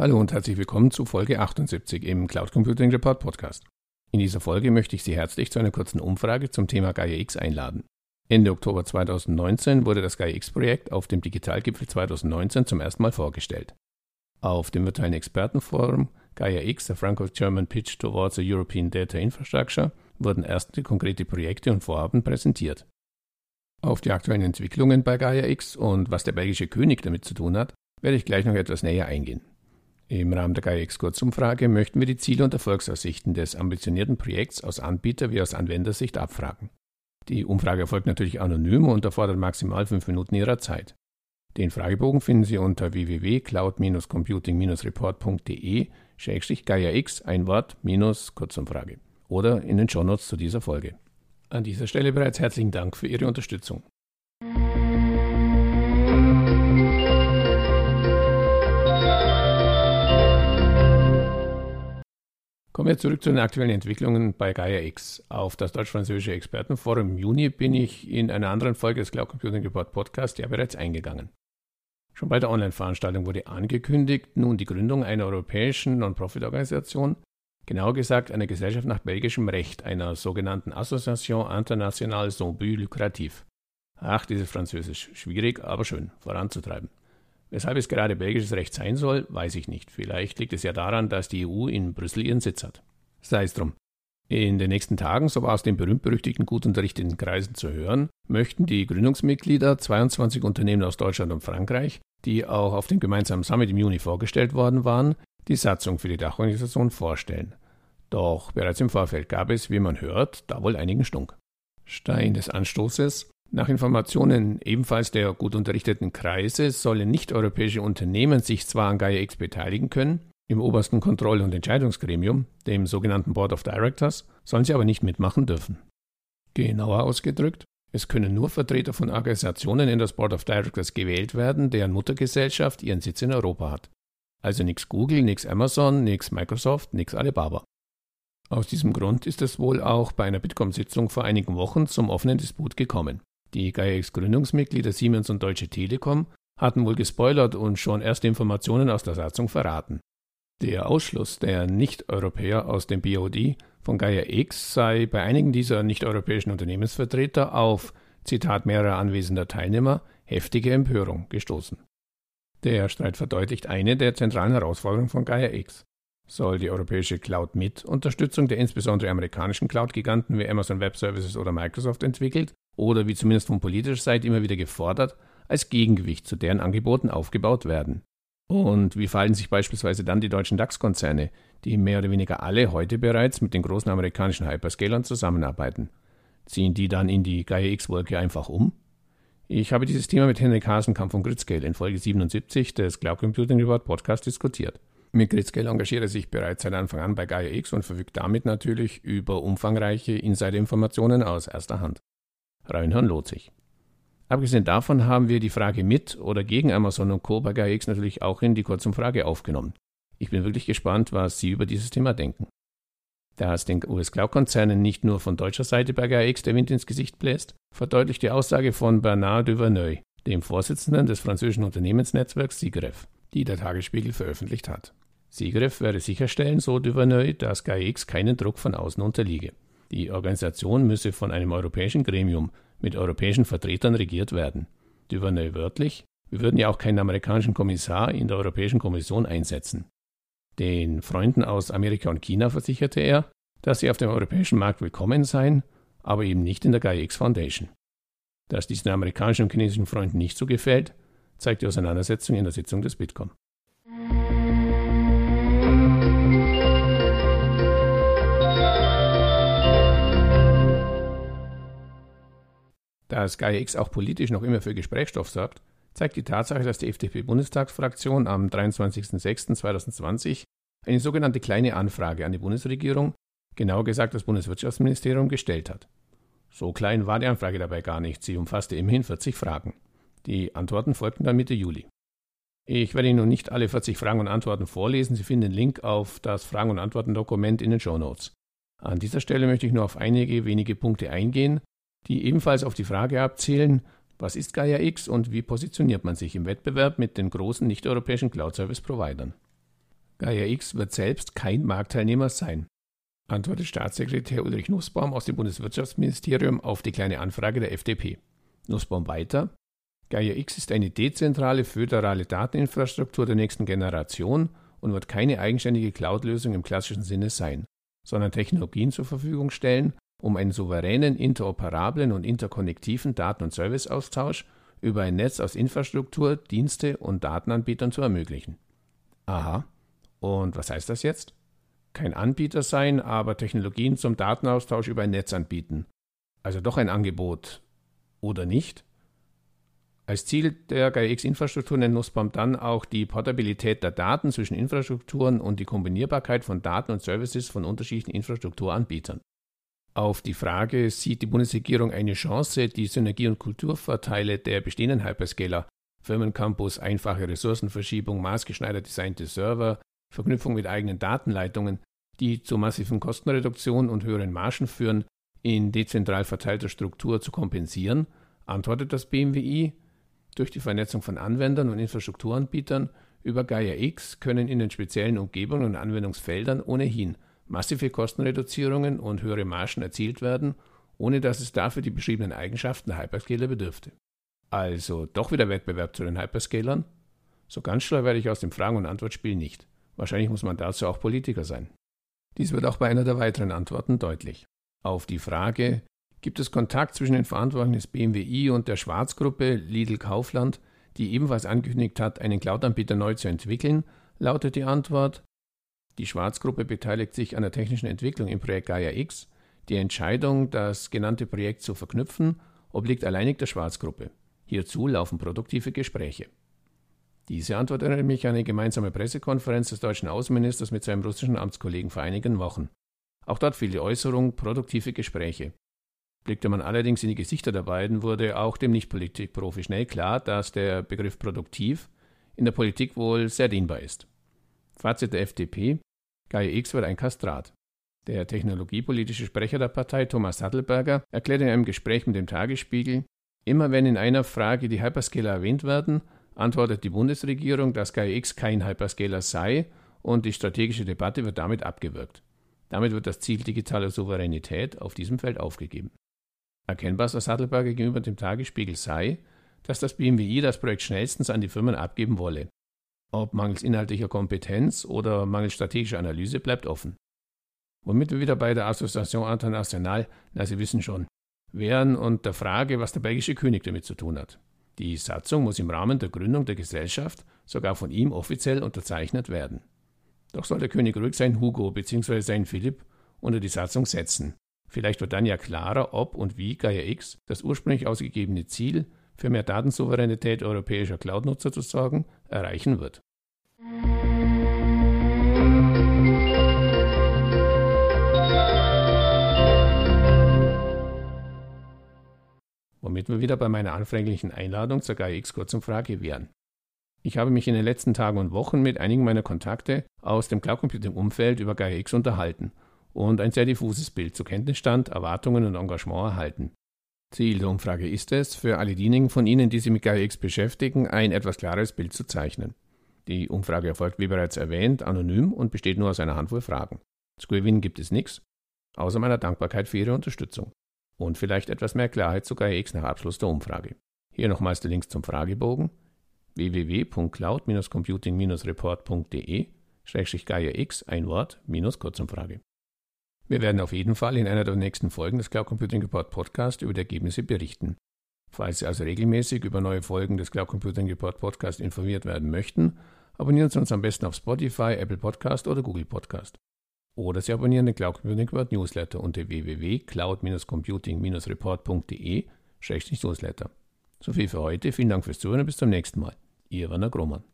Hallo und herzlich willkommen zu Folge 78 im Cloud Computing Report Podcast. In dieser Folge möchte ich Sie herzlich zu einer kurzen Umfrage zum Thema Gaia X einladen. Ende Oktober 2019 wurde das Gaia X-Projekt auf dem Digitalgipfel 2019 zum ersten Mal vorgestellt. Auf dem virtuellen Expertenforum Gaia X, the Franco-German Pitch Towards a European Data Infrastructure, wurden erste konkrete Projekte und Vorhaben präsentiert. Auf die aktuellen Entwicklungen bei Gaia X und was der belgische König damit zu tun hat, werde ich gleich noch etwas näher eingehen. Im Rahmen der Gaia X Kurzumfrage möchten wir die Ziele und Erfolgsaussichten des ambitionierten Projekts aus Anbieter- wie aus Anwendersicht abfragen. Die Umfrage erfolgt natürlich anonym und erfordert maximal fünf Minuten Ihrer Zeit. Den Fragebogen finden Sie unter www.cloud-computing-report.de-gaia-x ein Wort minus Kurzumfrage oder in den Shownotes zu dieser Folge. An dieser Stelle bereits herzlichen Dank für Ihre Unterstützung. Kommen wir zurück zu den aktuellen Entwicklungen bei Gaia X. Auf das deutsch-französische Expertenforum im Juni bin ich in einer anderen Folge des Cloud Computing Report Podcast ja bereits eingegangen. Schon bei der Online-Veranstaltung wurde angekündigt, nun die Gründung einer europäischen Non-Profit-Organisation genauer gesagt einer Gesellschaft nach belgischem Recht, einer sogenannten Association Internationale But Lucratif. Ach, dieses Französisch, schwierig, aber schön, voranzutreiben. Weshalb es gerade belgisches Recht sein soll, weiß ich nicht. Vielleicht liegt es ja daran, dass die EU in Brüssel ihren Sitz hat. Sei es drum. In den nächsten Tagen, so war aus den berühmt-berüchtigten gut unterrichteten Kreisen zu hören, möchten die Gründungsmitglieder 22 Unternehmen aus Deutschland und Frankreich, die auch auf dem gemeinsamen Summit im Juni vorgestellt worden waren, die Satzung für die Dachorganisation vorstellen. Doch bereits im Vorfeld gab es, wie man hört, da wohl einigen Stunk. Stein des Anstoßes. Nach Informationen ebenfalls der gut unterrichteten Kreise sollen nicht-europäische Unternehmen sich zwar an Gaia X beteiligen können, im obersten Kontroll- und Entscheidungsgremium, dem sogenannten Board of Directors, sollen sie aber nicht mitmachen dürfen. Genauer ausgedrückt, es können nur Vertreter von Organisationen in das Board of Directors gewählt werden, deren Muttergesellschaft ihren Sitz in Europa hat. Also nix Google, nix Amazon, nix Microsoft, nix Alibaba. Aus diesem Grund ist es wohl auch bei einer Bitkom-Sitzung vor einigen Wochen zum offenen Disput gekommen. Die GaiaX-Gründungsmitglieder Siemens und Deutsche Telekom hatten wohl gespoilert und schon erste Informationen aus der Satzung verraten. Der Ausschluss der Nicht-Europäer aus dem BOD von Gaia X sei bei einigen dieser nicht-europäischen Unternehmensvertreter auf, Zitat mehrerer anwesender Teilnehmer, heftige Empörung gestoßen. Der Streit verdeutlicht eine der zentralen Herausforderungen von Gaia X. Soll die europäische Cloud mit Unterstützung der insbesondere amerikanischen Cloud-Giganten wie Amazon Web Services oder Microsoft entwickelt oder wie zumindest von politischer Seite immer wieder gefordert, als Gegengewicht zu deren Angeboten aufgebaut werden? Und wie verhalten sich beispielsweise dann die deutschen DAX-Konzerne, die mehr oder weniger alle heute bereits mit den großen amerikanischen Hyperscalern zusammenarbeiten? Ziehen die dann in die Gaia X-Wolke einfach um? Ich habe dieses Thema mit Henrik Hasenkamp von Gridscale in Folge 77 des Cloud Computing Report Podcast diskutiert. Mit Gridscale engagiert er sich bereits seit Anfang an bei Gaia X und verfügt damit natürlich über umfangreiche Insider-Informationen aus erster Hand. Reinhören lohnt sich. Abgesehen davon haben wir die Frage mit oder gegen Amazon und Co. bei Gaia X natürlich auch in die Kurzumfrage aufgenommen. Ich bin wirklich gespannt, was Sie über dieses Thema denken. Da es den US-Cloud-Konzernen nicht nur von deutscher Seite bei GAIX der Wind ins Gesicht bläst, verdeutlicht die Aussage von Bernard Duverneuil, dem Vorsitzenden des französischen Unternehmensnetzwerks Sigref, die der Tagesspiegel veröffentlicht hat. Sigref werde sicherstellen, so Duverneuil, dass GAIX keinen Druck von außen unterliege. Die Organisation müsse von einem europäischen Gremium mit europäischen Vertretern regiert werden. Duverneuil wörtlich, wir würden ja auch keinen amerikanischen Kommissar in der Europäischen Kommission einsetzen. Den Freunden aus Amerika und China versicherte er, dass sie auf dem europäischen Markt willkommen seien, aber eben nicht in der GAIX Foundation. Dass dies den amerikanischen und chinesischen Freunden nicht so gefällt, zeigt die Auseinandersetzung in der Sitzung des Bitkom. Da es GAIX auch politisch noch immer für Gesprächsstoff sorgt, zeigt die Tatsache, dass die FDP-Bundestagsfraktion am 23.06.2020 eine sogenannte kleine Anfrage an die Bundesregierung, genauer gesagt das Bundeswirtschaftsministerium, gestellt hat. So klein war die Anfrage dabei gar nicht, sie umfasste immerhin 40 Fragen. Die Antworten folgten dann Mitte Juli. Ich werde Ihnen nun nicht alle 40 Fragen und Antworten vorlesen, Sie finden den Link auf das Fragen- und Antworten-Dokument in den Show Notes. An dieser Stelle möchte ich nur auf einige wenige Punkte eingehen, die ebenfalls auf die Frage abzielen, was ist Gaia X und wie positioniert man sich im Wettbewerb mit den großen nicht-europäischen Cloud-Service-Providern? Gaia X wird selbst kein Marktteilnehmer sein, antwortet Staatssekretär Ulrich Nussbaum aus dem Bundeswirtschaftsministerium auf die kleine Anfrage der FDP. Nussbaum weiter. Gaia X ist eine dezentrale föderale Dateninfrastruktur der nächsten Generation und wird keine eigenständige Cloud-Lösung im klassischen Sinne sein, sondern Technologien zur Verfügung stellen, um einen souveränen, interoperablen und interkonnektiven Daten- und Serviceaustausch über ein Netz aus Infrastruktur, Dienste und Datenanbietern zu ermöglichen. Aha. Und was heißt das jetzt? Kein Anbieter sein, aber Technologien zum Datenaustausch über ein Netz anbieten. Also doch ein Angebot. Oder nicht? Als Ziel der GAIA-X-Infrastruktur nennt Nussbaum dann auch die Portabilität der Daten zwischen Infrastrukturen und die Kombinierbarkeit von Daten und Services von unterschiedlichen Infrastrukturanbietern. Auf die Frage, sieht die Bundesregierung eine Chance, die Synergie- und Kulturvorteile der bestehenden Hyperscaler, Firmencampus, einfache Ressourcenverschiebung, maßgeschneidert designte Server, Verknüpfung mit eigenen Datenleitungen, die zu massiven Kostenreduktionen und höheren Margen führen, in dezentral verteilter Struktur zu kompensieren, antwortet das BMWI, durch die Vernetzung von Anwendern und Infrastrukturanbietern über Gaia X können in den speziellen Umgebungen und Anwendungsfeldern ohnehin massive Kostenreduzierungen und höhere Margen erzielt werden, ohne dass es dafür die beschriebenen Eigenschaften der Hyperscaler bedürfte. Also doch wieder Wettbewerb zu den Hyperscalern? So ganz schlau werde ich aus dem Fragen- und Antwortspiel nicht. Wahrscheinlich muss man dazu auch Politiker sein. Dies wird auch bei einer der weiteren Antworten deutlich. Auf die Frage, gibt es Kontakt zwischen den Verantwortlichen des BMWI und der Schwarzgruppe Lidl Kaufland, die ebenfalls angekündigt hat, einen Cloud-Anbieter neu zu entwickeln, lautet die Antwort, die Schwarzgruppe beteiligt sich an der technischen Entwicklung im Projekt Gaia X. Die Entscheidung, das genannte Projekt zu verknüpfen, obliegt alleinig der Schwarzgruppe. Hierzu laufen produktive Gespräche. Diese Antwort erinnert mich an eine gemeinsame Pressekonferenz des deutschen Außenministers mit seinem russischen Amtskollegen vor einigen Wochen. Auch dort fiel die Äußerung produktive Gespräche. Blickte man allerdings in die Gesichter der beiden, wurde auch dem Nicht-Politikprofi schnell klar, dass der Begriff produktiv in der Politik wohl sehr dienbar ist. Fazit der FDP: Gaia X wird ein Kastrat. Der technologiepolitische Sprecher der Partei, Thomas Sattelberger, erklärte in einem Gespräch mit dem Tagesspiegel, immer wenn in einer Frage die Hyperscaler erwähnt werden, antwortet die Bundesregierung, dass Gaia X kein Hyperscaler sei und die strategische Debatte wird damit abgewürgt. Damit wird das Ziel digitaler Souveränität auf diesem Feld aufgegeben. Erkennbar, so Sattelberger gegenüber dem Tagesspiegel sei, dass das BMWI das Projekt schnellstens an die Firmen abgeben wolle. Ob mangels inhaltlicher Kompetenz oder mangels strategischer Analyse bleibt offen. Womit wir wieder bei der Association Internationale, na Sie wissen schon, wären und der Frage, was der belgische König damit zu tun hat. Die Satzung muss im Rahmen der Gründung der Gesellschaft sogar von ihm offiziell unterzeichnet werden. Doch soll der König ruhig sein Hugo bzw. sein Philipp unter die Satzung setzen. Vielleicht wird dann ja klarer, ob und wie Gaia X das ursprünglich ausgegebene Ziel für mehr Datensouveränität europäischer Cloud-Nutzer zu sorgen, erreichen wird. Womit wir wieder bei meiner anfänglichen Einladung zur GAIX Kurzumfrage wären. Ich habe mich in den letzten Tagen und Wochen mit einigen meiner Kontakte aus dem Cloud Computing Umfeld über GAIX unterhalten und ein sehr diffuses Bild zu Kenntnisstand, Erwartungen und Engagement erhalten. Ziel der Umfrage ist es, für alle diejenigen von Ihnen, die sich mit GaiaX beschäftigen, ein etwas klares Bild zu zeichnen. Die Umfrage erfolgt, wie bereits erwähnt, anonym und besteht nur aus einer Handvoll Fragen. Zu gewinnen gibt es nichts, außer meiner Dankbarkeit für Ihre Unterstützung. Und vielleicht etwas mehr Klarheit zu GaiaX nach Abschluss der Umfrage. Hier nochmals der Link zum Fragebogen www.cloud-computing-report.de-GaiaX, ein Wort, minus Kurzumfrage. Wir werden auf jeden Fall in einer der nächsten Folgen des Cloud Computing Report Podcast über die Ergebnisse berichten. Falls Sie also regelmäßig über neue Folgen des Cloud Computing Report Podcast informiert werden möchten, abonnieren Sie uns am besten auf Spotify, Apple Podcast oder Google Podcast. Oder Sie abonnieren den Cloud Computing Report Newsletter unter www.cloud-computing-report.de-newsletter. So viel für heute. Vielen Dank fürs Zuhören und bis zum nächsten Mal. Ihr Werner Grohmann.